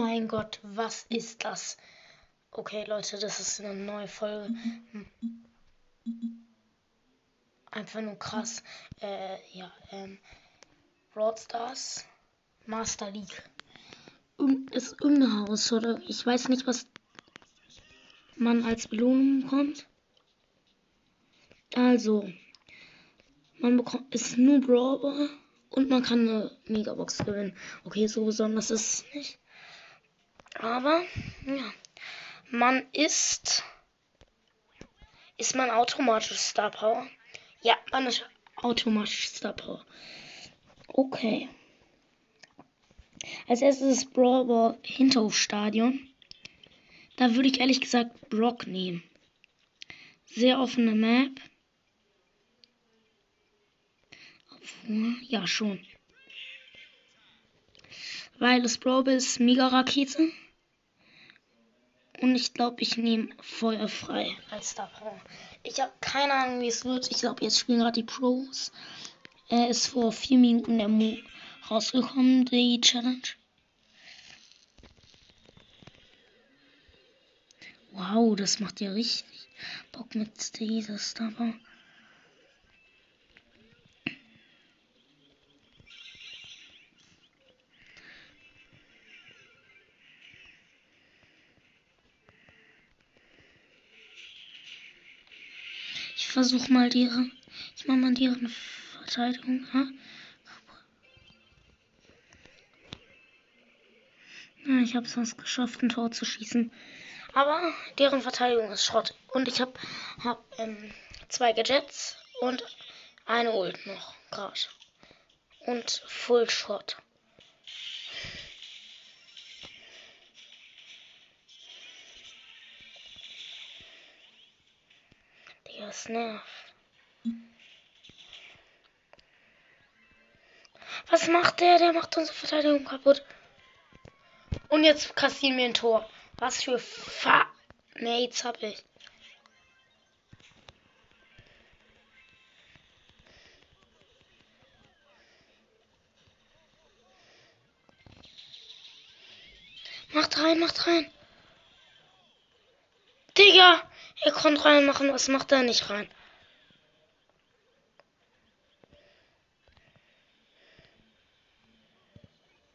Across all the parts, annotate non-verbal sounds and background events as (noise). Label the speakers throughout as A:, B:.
A: mein Gott, was ist das? Okay, Leute, das ist eine neue Folge. Einfach nur krass. Äh, ja, ähm. Broad Stars Master League. ist irgendein Haus oder ich weiß nicht, was man als Belohnung bekommt. Also, man bekommt ist nur Brawler und man kann eine Megabox gewinnen. Okay, so besonders ist es nicht. Aber, ja. Man ist. Ist man automatisch Star Power? Ja, man ist automatisch Star Power. Okay. Als erstes ist Brawl Ball Hinterhofstadion. Da würde ich ehrlich gesagt Brock nehmen. Sehr offene Map. Ja, schon. Weil das Brawl ist Mega Rakete. Und ich glaube, ich nehme Feuerfrei als Star. Ich habe keine Ahnung, wie es wird. Ich glaube, jetzt spielen gerade die Pros. Er ist vor vier Minuten der Mo rausgekommen, die Challenge. Wow, das macht ja richtig Bock mit dieser Star. Versuch mal deren. Ich mach mal deren Verteidigung. Ja? Ja, ich habe es sonst geschafft, ein Tor zu schießen. Aber deren Verteidigung ist Schrott. Und ich habe hab, ähm, zwei Gadgets und eine Ult noch gerade. Und Full Shot. Das nervt. Was macht der? Der macht unsere Verteidigung kaputt. Und jetzt kassieren wir ein Tor. Was für Fa... Nee, jetzt hab ich. Macht rein, macht rein. Digga! Er konnte reinmachen, was macht er nicht rein?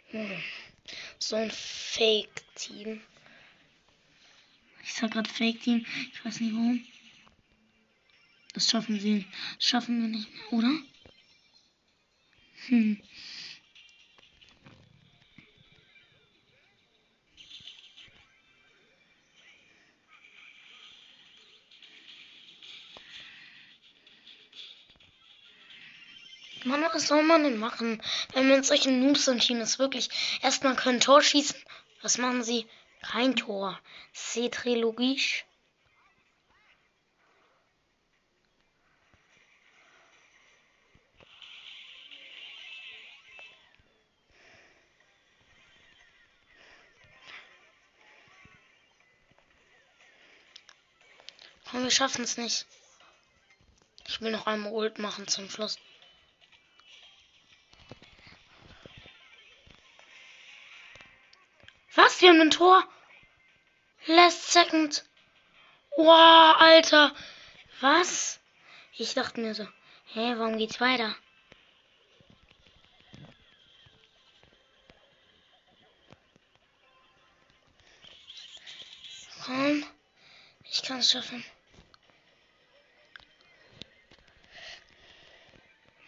A: Hm. So ein Fake-Team. Ich sag gerade Fake-Team. Ich weiß nicht warum. Das schaffen sie. Schaffen wir nicht mehr, oder? Hm. Mann, was soll man denn machen, wenn wir uns solche Noobs entschieden ist? Wirklich, erstmal können Tor schießen. Was machen sie? Kein Tor. C'est très logisch. Komm, wir schaffen es nicht. Ich will noch einmal Ult machen zum Schluss. Ein Tor? Last second. Wow, Alter. Was? Ich dachte mir so, hä, warum geht's weiter? Komm. Ich kann es schaffen.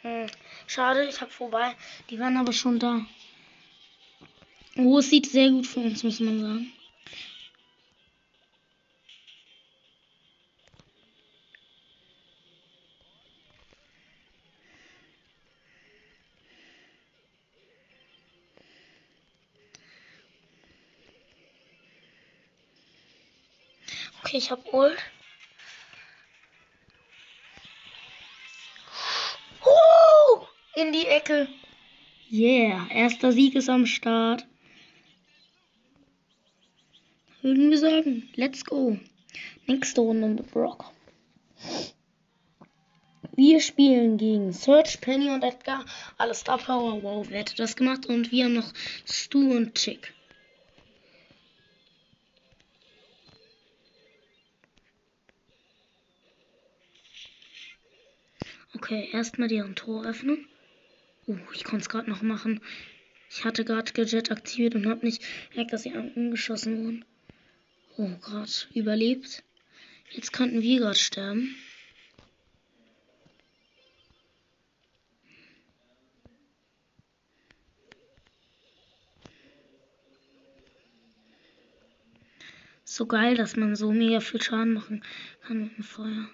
A: Hm. Schade, ich hab vorbei. Die waren aber schon da. Oh, es sieht sehr gut für uns, muss man sagen. Okay, ich hab Ult. Oh, in die Ecke. Yeah, erster Sieg ist am Start würden wir sagen, let's go. Nächste Runde mit Brock. Wir spielen gegen Search, Penny und Edgar. Alles Star Power. Wow, wer hätte das gemacht? Und wir haben noch Stu und Chick. Okay, erstmal deren Tor öffnen. Oh, ich konnte es gerade noch machen. Ich hatte gerade Gadget aktiviert und habe nicht merkt, dass sie angeschossen wurden. Oh, gerade überlebt. Jetzt könnten wir gerade sterben. So geil, dass man so mega viel Schaden machen kann mit dem Feuer.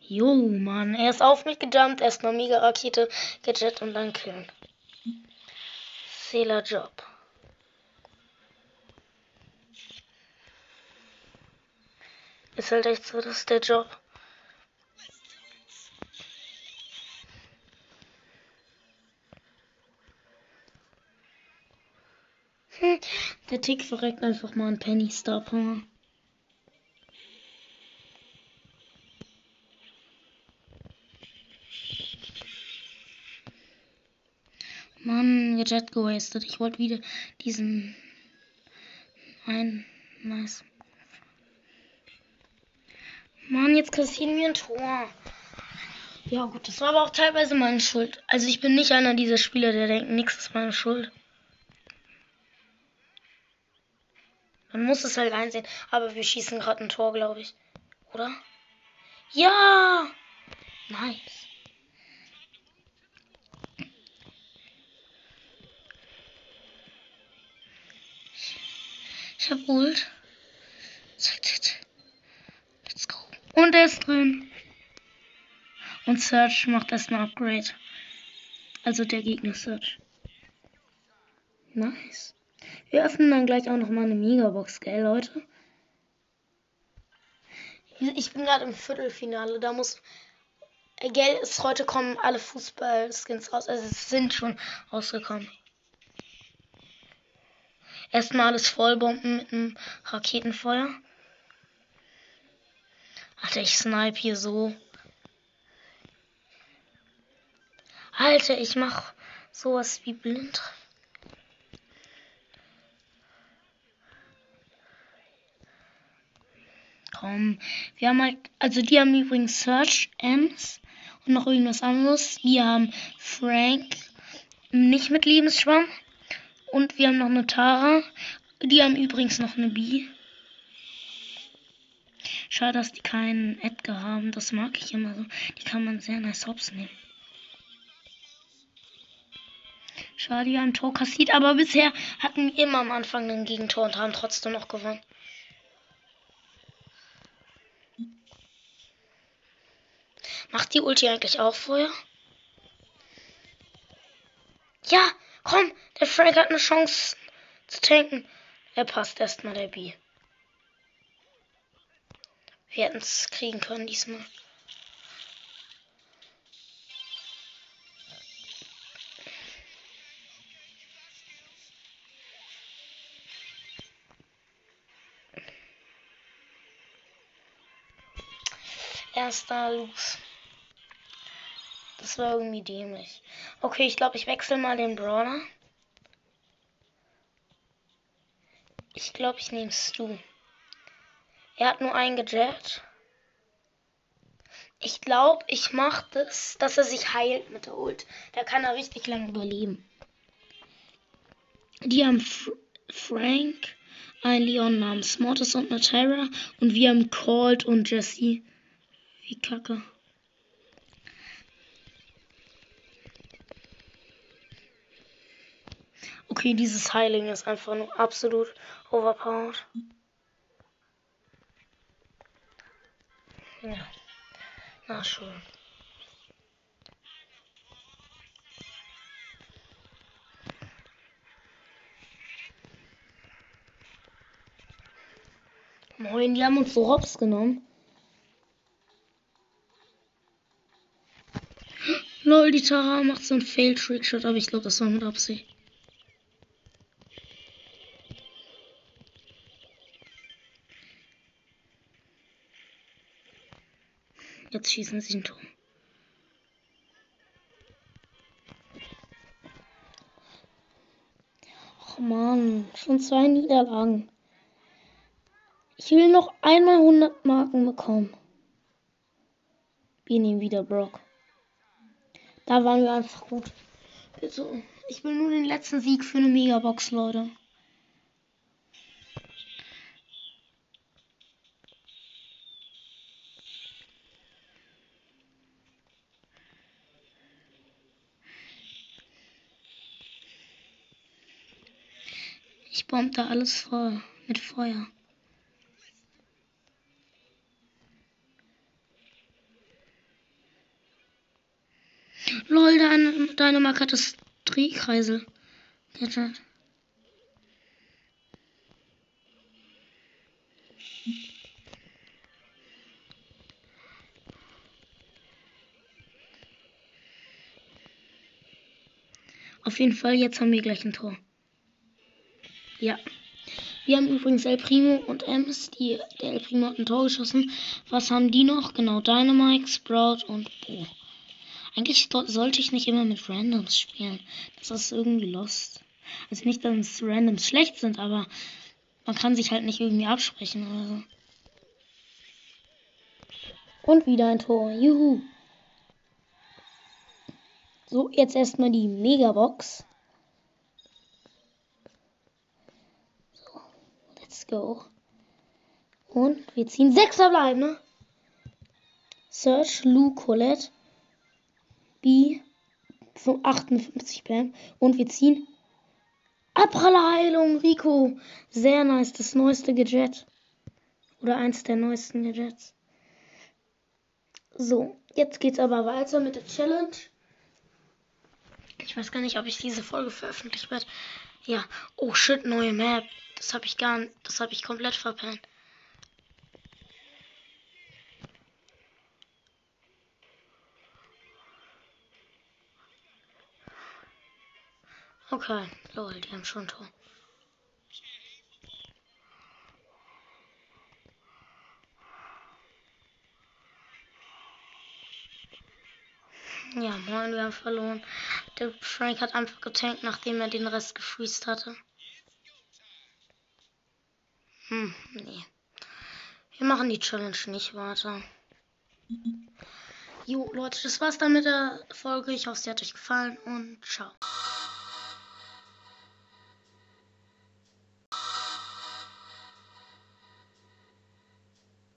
A: Jo, Mann. Er ist auf mich gedumpt. Erstmal mega Rakete, Gadget und dann killen. Sailor Job. Ist halt echt so, das ist der Job. Hm, (laughs) der Tick verreckt einfach mal ein Penny Star Power. Gadget gewastet. Ich wollte wieder diesen ein nice. Mann, jetzt kassieren wir ein Tor. Ja gut, das war aber auch teilweise meine Schuld. Also ich bin nicht einer dieser Spieler, der denkt, nichts ist meine Schuld. Man muss es halt einsehen. Aber wir schießen gerade ein Tor, glaube ich. Oder? Ja! Nice. Ult. Let's go. Und er ist drin. Und Search macht erstmal Upgrade. Also der Gegner Search. Nice. Wir öffnen dann gleich auch noch mal eine Megabox, gell, Leute? Ich bin gerade im Viertelfinale. Da muss. Äh, gell, ist heute kommen alle Fußball-Skins raus. Also es sind schon rausgekommen. Erstmal alles vollbomben mit einem Raketenfeuer. Alter, ich snipe hier so. Alter, ich mach sowas wie blind. Komm, wir haben halt, also die haben übrigens Search, Ems und noch irgendwas anderes. Wir haben Frank, nicht mit Lebensschwamm. Und wir haben noch eine Tara. Die haben übrigens noch eine B. Schade, dass die keinen Edgar haben. Das mag ich immer so. Die kann man sehr nice hops nehmen. Schade, die haben Tor kassiert, aber bisher hatten wir immer am Anfang ein Gegentor und haben trotzdem noch gewonnen. Macht die Ulti eigentlich auch vorher? Ja, komm, der Frank hat eine Chance zu tanken. Er passt erstmal der B. Wir hätten es kriegen können diesmal. Erster Los. Das war irgendwie dämlich. Okay, ich glaube, ich wechsle mal den Brawler. Ich glaube, ich nehme Stu. Er hat nur einen gejagt. Ich glaube, ich mache das, dass er sich heilt mit der Ult. Da kann er richtig lange überleben. Die haben F Frank, ein Leon namens Mortis und eine Terra. Und wir haben Colt und Jesse. Wie kacke. Okay, dieses Heiling ist einfach nur absolut overpowered. Ja. Na schön. Moin, die haben uns so hops genommen. Lol, die Tara macht so ein Fail-Trickshot, aber ich glaube, das war mit Absicht. Jetzt schießen sie ein Tor. Oh Mann, schon zwei Niederlagen. Ich will noch einmal 100 Marken bekommen. Wir nehmen wieder Brock. Da waren wir einfach gut. Also, ich will nur den letzten Sieg für eine Megabox, Leute. Ich bomb da alles voll mit Feuer. Lol, deine, deine Marke hat das Drehkreisel. Auf jeden Fall, jetzt haben wir gleich ein Tor. Ja. Wir haben übrigens El Primo und Ems, die, der El Primo hat ein Tor geschossen. Was haben die noch? Genau, Dynamite, Sprout und Bo. Eigentlich sollte ich nicht immer mit Randoms spielen. Das ist irgendwie lost. Also nicht, dass Randoms schlecht sind, aber man kann sich halt nicht irgendwie absprechen oder so. Und wieder ein Tor. Juhu. So, jetzt erstmal die Megabox. Let's go. Und wir ziehen sechs verbleiben, ne? Search, Lou, Colette, B, 58 Bam. Und wir ziehen Abprallerheilung, Rico. Sehr nice, das neueste Gadget. Oder eins der neuesten Gadgets. So, jetzt geht's aber weiter mit der Challenge. Ich weiß gar nicht, ob ich diese Folge veröffentlicht werde. Ja. Oh shit, neue Map. Das habe ich gar nicht. Das habe ich komplett verpennt. Okay, lol, die haben schon Tor. Ja, moin, wir haben verloren. Der Frank hat einfach getankt, nachdem er den Rest gefreezed hatte. Hm, nee. Wir machen die Challenge nicht weiter. Jo, Leute, das war's dann mit der Folge. Ich hoffe, sie hat euch gefallen und ciao.